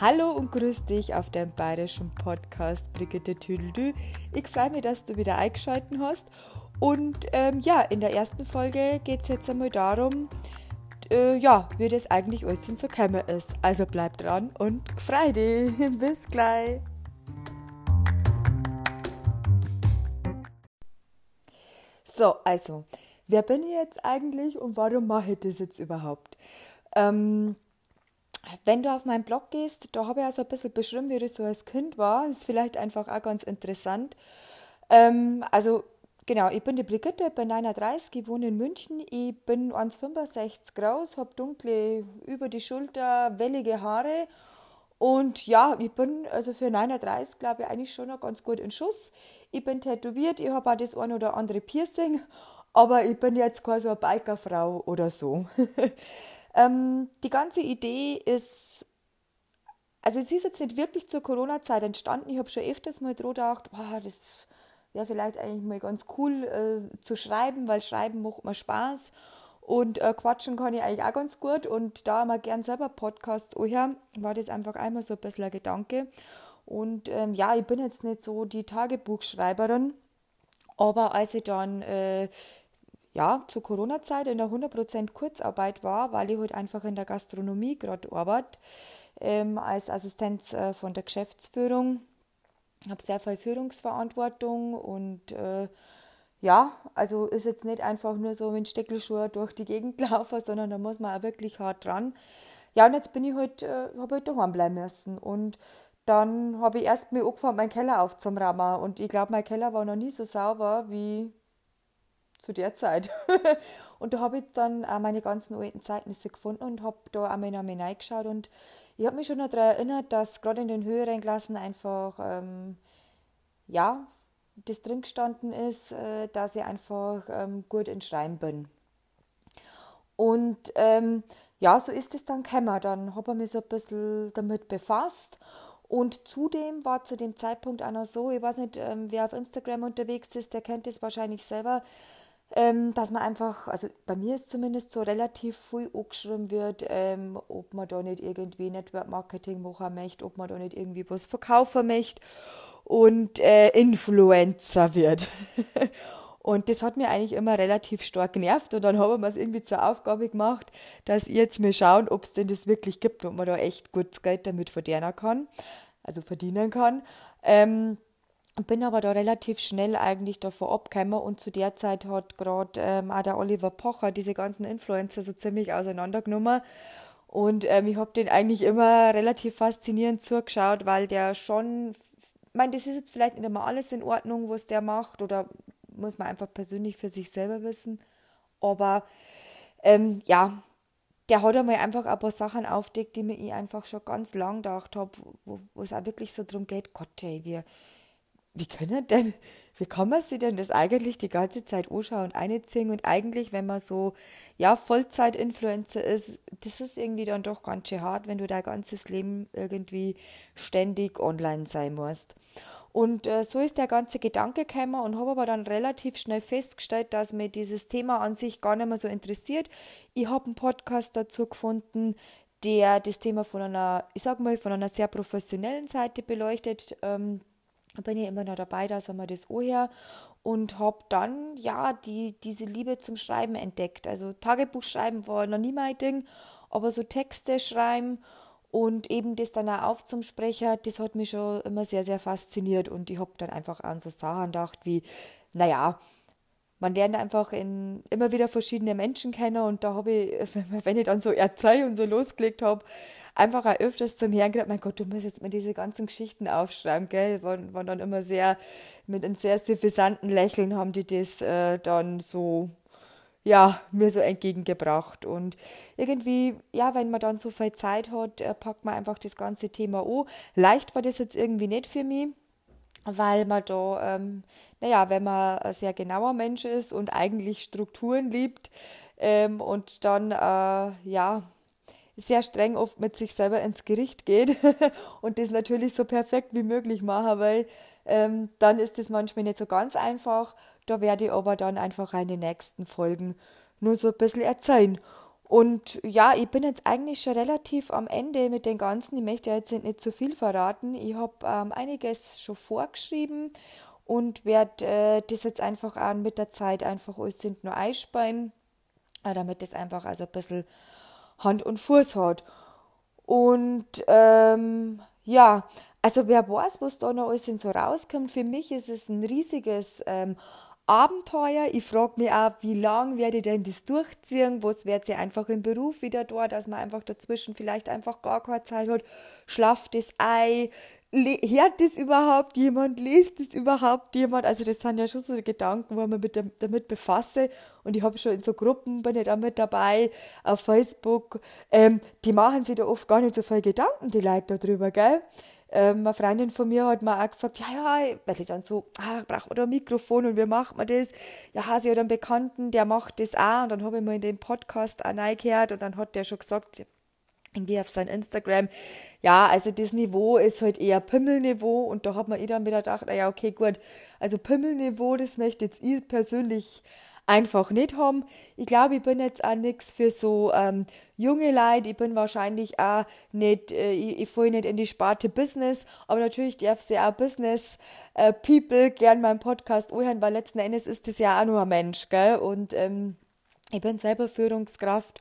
Hallo und grüß dich auf deinem bayerischen Podcast Brigitte Tüdelü. Ich freue mich, dass du wieder eingeschaltet hast. Und ähm, ja, in der ersten Folge geht es jetzt einmal darum, äh, ja, wie das eigentlich alles so gekommen ist. Also bleib dran und freu dich. Bis gleich. So, also, wer bin ich jetzt eigentlich und warum mache ich das jetzt überhaupt? Ähm, wenn du auf meinen Blog gehst, da habe ich ja so ein bisschen beschrieben, wie das so als Kind war. Das ist vielleicht einfach auch ganz interessant. Ähm, also, genau, ich bin die Brigitte, bin 39, ich wohne in München. Ich bin 1,65 groß, habe dunkle, über die Schulter, wellige Haare. Und ja, ich bin also für 39, glaube ich, eigentlich schon noch ganz gut in Schuss. Ich bin tätowiert, ich habe auch das ein oder andere Piercing, aber ich bin jetzt so eine Bikerfrau oder so. Ähm, die ganze Idee ist, also es ist jetzt nicht wirklich zur Corona-Zeit entstanden. Ich habe schon öfters mal drüber gedacht, boah, das wäre vielleicht eigentlich mal ganz cool äh, zu schreiben, weil Schreiben macht mir Spaß. Und äh, quatschen kann ich eigentlich auch ganz gut. Und da wir gern selber Podcasts anhören, war das einfach einmal so ein bisschen ein Gedanke. Und ähm, ja, ich bin jetzt nicht so die Tagebuchschreiberin, aber als ich dann äh, ja, zur Corona-Zeit in der 100% Kurzarbeit war, weil ich halt einfach in der Gastronomie gerade arbeite, ähm, als Assistenz äh, von der Geschäftsführung. Ich habe sehr viel Führungsverantwortung und äh, ja, also ist jetzt nicht einfach nur so mit Steckelschuhe durch die Gegend laufen, sondern da muss man auch wirklich hart dran. Ja, und jetzt bin ich halt, äh, habe halt daheim bleiben müssen und dann habe ich erst mal angefangen, meinen Keller aufzuräumen und ich glaube, mein Keller war noch nie so sauber wie zu der Zeit. und da habe ich dann auch meine ganzen alten Zeugnisse gefunden und habe da einmal noch mal reingeschaut und ich habe mich schon noch daran erinnert, dass gerade in den höheren Klassen einfach, ähm, ja, das drin gestanden ist, äh, dass ich einfach ähm, gut in Schreiben bin. Und ähm, ja, so ist es dann gekommen. Dann habe ich mich so ein bisschen damit befasst. Und zudem war zu dem Zeitpunkt auch noch so, ich weiß nicht, ähm, wer auf Instagram unterwegs ist, der kennt es wahrscheinlich selber, ähm, dass man einfach, also bei mir ist zumindest so relativ viel angeschrieben wird, ähm, ob man da nicht irgendwie Network Marketing machen möchte, ob man da nicht irgendwie was verkaufen möchte und äh, Influencer wird. und das hat mir eigentlich immer relativ stark genervt und dann haben wir es irgendwie zur Aufgabe gemacht, dass ich jetzt mir schauen, ob es denn das wirklich gibt und man da echt gutes Geld damit verdienen kann, also verdienen kann. Ähm, bin aber da relativ schnell eigentlich davor abgekommen und zu der Zeit hat gerade ähm, auch der Oliver Pocher diese ganzen Influencer so ziemlich auseinandergenommen. Und ähm, ich habe den eigentlich immer relativ faszinierend zugeschaut, weil der schon, ich meine, das ist jetzt vielleicht nicht immer alles in Ordnung, was der macht oder muss man einfach persönlich für sich selber wissen, aber ähm, ja, der hat einmal einfach ein paar Sachen aufdeckt, die mir ich einfach schon ganz lang gedacht habe, wo, wo es auch wirklich so darum geht, Gott, ey, wir wie können denn, wie kann man sich denn das eigentlich die ganze Zeit anschauen und einziehen und eigentlich, wenn man so, ja, Vollzeit-Influencer ist, das ist irgendwie dann doch ganz schön hart, wenn du dein ganzes Leben irgendwie ständig online sein musst. Und äh, so ist der ganze Gedanke gekommen und habe aber dann relativ schnell festgestellt, dass mir dieses Thema an sich gar nicht mehr so interessiert. Ich habe einen Podcast dazu gefunden, der das Thema von einer, ich sag mal, von einer sehr professionellen Seite beleuchtet. Ähm, bin ich immer noch dabei, dass wir das her. Und habe dann ja die, diese Liebe zum Schreiben entdeckt. Also Tagebuch schreiben war noch nie mein Ding, aber so Texte schreiben und eben das dann auch auf zum Sprecher, das hat mich schon immer sehr, sehr fasziniert. Und ich habe dann einfach an so Sachen gedacht wie, naja, man lernt einfach in, immer wieder verschiedene Menschen kennen. Und da habe ich, wenn ich dann so erzählt und so losgelegt habe, einfach auch öfters zum Herrn gesagt, mein Gott, du musst jetzt mal diese ganzen Geschichten aufschreiben, gell? Waren, waren dann immer sehr, mit einem sehr suffisanten Lächeln haben die das äh, dann so, ja, mir so entgegengebracht. Und irgendwie, ja, wenn man dann so viel Zeit hat, äh, packt man einfach das ganze Thema an. Leicht war das jetzt irgendwie nicht für mich, weil man da, ähm, naja, wenn man ein sehr genauer Mensch ist und eigentlich Strukturen liebt ähm, und dann, äh, ja, sehr streng oft mit sich selber ins Gericht geht und das natürlich so perfekt wie möglich machen, weil ähm, dann ist das manchmal nicht so ganz einfach. Da werde ich aber dann einfach in den nächsten Folgen nur so ein bisschen erzählen. Und ja, ich bin jetzt eigentlich schon relativ am Ende mit den ganzen. Ich möchte jetzt nicht zu viel verraten. Ich habe ähm, einiges schon vorgeschrieben und werde äh, das jetzt einfach auch mit der Zeit einfach alles sind nur einspannen, äh, damit das einfach also ein bisschen Hand und Fuß hat. Und ähm, ja, also wer weiß, was da noch alles so rauskommt. Für mich ist es ein riesiges ähm, Abenteuer. Ich frage mich auch, wie lange werde ich denn das durchziehen? Was wird sie einfach im Beruf wieder da, dass man einfach dazwischen vielleicht einfach gar keine Zeit hat? Schlaft das Ei? Hört das überhaupt jemand? Liest das überhaupt jemand? Also das sind ja schon so Gedanken, wo man mit damit befasse. Und ich habe schon in so Gruppen, bin ich da mit dabei, auf Facebook. Ähm, die machen sich da oft gar nicht so viel Gedanken, die Leute darüber, gell? ähm, eine Freundin von mir hat mir auch gesagt, ja, ja, weil ich dann so, ah, braucht man da ein Mikrofon und wie macht man das? Ja, sie hat einen Bekannten, der macht das auch und dann habe ich mal in den Podcast auch reingehört und dann hat der schon gesagt, irgendwie auf sein Instagram, ja, also das Niveau ist halt eher Pimmelniveau und da hat man eh dann wieder gedacht, ja, okay, gut, also Pimmelniveau, das möchte jetzt ich persönlich einfach nicht haben. Ich glaube, ich bin jetzt auch nichts für so ähm, junge Leute. Ich bin wahrscheinlich auch nicht, äh, ich, ich falle nicht in die Sparte Business, aber natürlich darf sie auch Business äh, People gern meinen Podcast anhören, weil letzten Endes ist das ja auch nur ein Mensch, gell? Und ähm, ich bin selber Führungskraft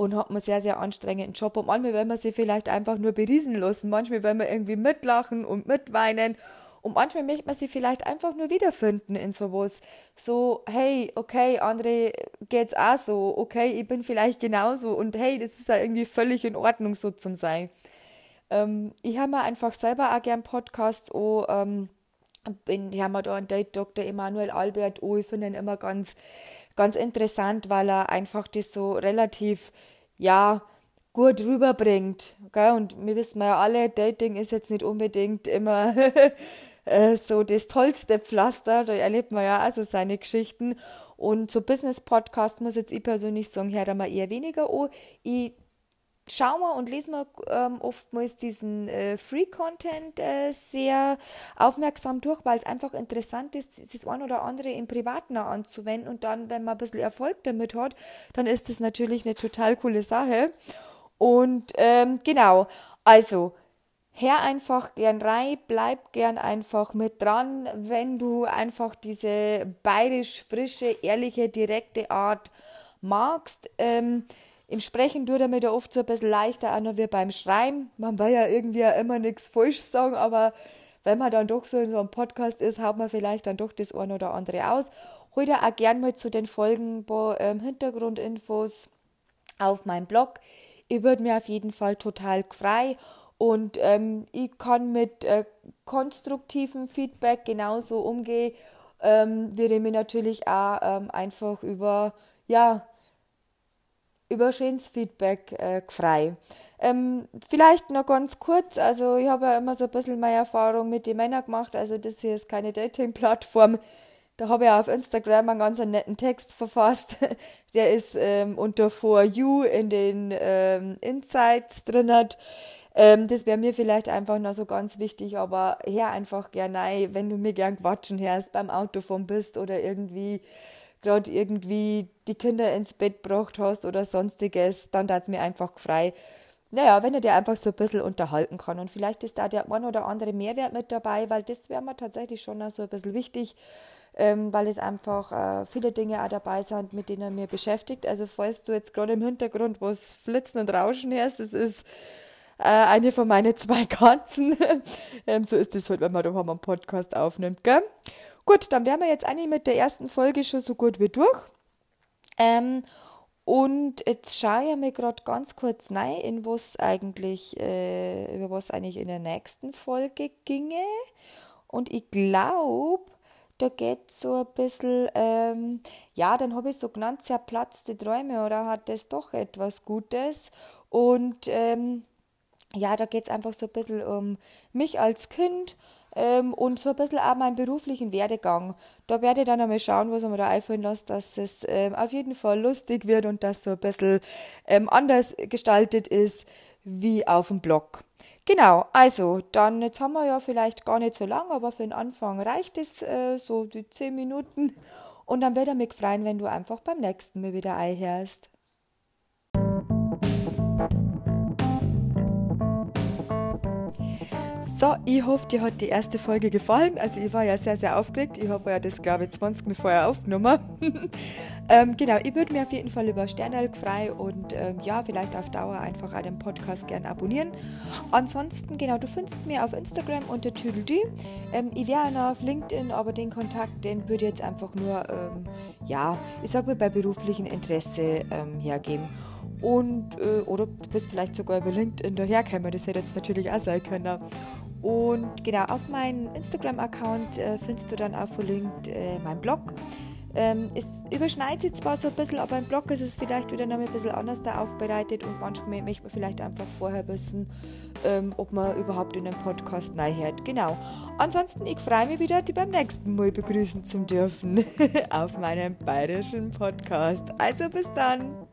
und habe einen sehr, sehr anstrengenden Job. Und manchmal will man sich vielleicht einfach nur beriesen lassen. Manchmal will man irgendwie mitlachen und mitweinen. Und manchmal möchte man sich vielleicht einfach nur wiederfinden in sowas. So, hey, okay, andere geht's auch so. Okay, ich bin vielleicht genauso. Und hey, das ist ja irgendwie völlig in Ordnung, so zum sein. Ähm, ich habe mir einfach selber auch gern Podcasts auch, ähm, bin, ich habe mir da einen Date Dr. Emanuel Albert oh, ich finde ihn immer ganz, ganz interessant, weil er einfach das so relativ, ja, gut rüberbringt. Gell? Und wir wissen ja alle, Dating ist jetzt nicht unbedingt immer Äh, so das tollste Pflaster. Da erlebt man ja also seine Geschichten. Und so Business-Podcast muss jetzt ich persönlich sagen, hört mal eher weniger an. Ich schaue mal und lese mal ähm, oftmals diesen äh, Free-Content äh, sehr aufmerksam durch, weil es einfach interessant ist, das ein oder andere im Privaten anzuwenden und dann, wenn man ein bisschen Erfolg damit hat, dann ist das natürlich eine total coole Sache. Und ähm, genau, also Hör einfach gern rein, bleib gern einfach mit dran, wenn du einfach diese bayerisch frische, ehrliche, direkte Art magst. Ähm, Im Sprechen tut er mir da oft so ein bisschen leichter noch wie beim Schreiben. Man will ja irgendwie immer nichts falsch sagen, aber wenn man dann doch so in so einem Podcast ist, haut man vielleicht dann doch das eine oder andere aus. Dir auch gern mal zu den Folgen wo, ähm, Hintergrundinfos auf meinem Blog. Ich würde mir auf jeden Fall total frei und ähm, ich kann mit äh, konstruktivem Feedback genauso umgehen, ähm, ich mich natürlich auch ähm, einfach über, ja, über schönes Feedback äh, frei. Ähm, vielleicht noch ganz kurz, also ich habe ja immer so ein bisschen meine Erfahrung mit den Männern gemacht, also das hier ist keine Dating-Plattform. Da habe ich auf Instagram einen ganz netten Text verfasst. Der ist ähm, unter For You in den ähm, Insights drin. Ähm, das wäre mir vielleicht einfach noch so ganz wichtig, aber hör einfach gerne wenn du mir gern quatschen hörst, beim Autofahren bist oder irgendwie gerade irgendwie die Kinder ins Bett gebracht hast oder sonstiges, dann tat es mir einfach frei. Naja, wenn er dir einfach so ein bisschen unterhalten kann und vielleicht ist da der ein oder andere Mehrwert mit dabei, weil das wäre mir tatsächlich schon so ein bisschen wichtig, ähm, weil es einfach äh, viele Dinge auch dabei sind, mit denen er mir beschäftigt. Also falls du jetzt gerade im Hintergrund was flitzen und rauschen hörst, das ist äh, eine von meinen zwei Katzen. ähm, so ist es halt, wenn man da einen Podcast aufnimmt, gell? Gut, dann wären wir jetzt eigentlich mit der ersten Folge schon so gut wie durch. Ähm, und jetzt schaue ich mir gerade ganz kurz rein, in was eigentlich, äh, über was eigentlich in der nächsten Folge ginge. Und ich glaube, da geht so ein bisschen, ähm, ja, dann habe ich so genannt, zerplatzte Träume oder hat das doch etwas Gutes. Und ähm, ja, da geht es einfach so ein bisschen um mich als Kind ähm, und so ein bisschen auch meinen beruflichen Werdegang. Da werde ich dann einmal schauen, was ich mir da einfallen lasse, dass es ähm, auf jeden Fall lustig wird und dass so ein bisschen ähm, anders gestaltet ist wie auf dem Blog. Genau, also dann, jetzt haben wir ja vielleicht gar nicht so lang, aber für den Anfang reicht es äh, so die 10 Minuten. Und dann werde ich mich freuen, wenn du einfach beim nächsten Mal wieder einhörst. So, ich hoffe, dir hat die erste Folge gefallen. Also ich war ja sehr, sehr aufgeregt. Ich habe ja das, glaube ich, 20 Mal vorher aufgenommen. ähm, genau, ich würde mir auf jeden Fall über Sternelk frei und ähm, ja, vielleicht auf Dauer einfach auch den Podcast gerne abonnieren. Ansonsten, genau, du findest mir auf Instagram unter Tüdeldü. Ähm, ich wäre noch auf LinkedIn, aber den Kontakt, den würde ich jetzt einfach nur, ähm, ja, ich sag mal, bei beruflichem Interesse ähm, hergeben. Und, äh, oder du bist vielleicht sogar über LinkedIn dahergekommen, das hätte jetzt natürlich auch sein können. Und genau, auf meinem Instagram-Account äh, findest du dann auch verlinkt äh, meinen Blog. Ähm, es überschneidet sich zwar so ein bisschen, aber im Blog ist es vielleicht wieder noch ein bisschen anders da aufbereitet und manchmal möchte man vielleicht einfach vorher wissen, ähm, ob man überhaupt in einem Podcast hört. Genau. Ansonsten, ich freue mich wieder, die beim nächsten Mal begrüßen zu dürfen auf meinem bayerischen Podcast. Also bis dann.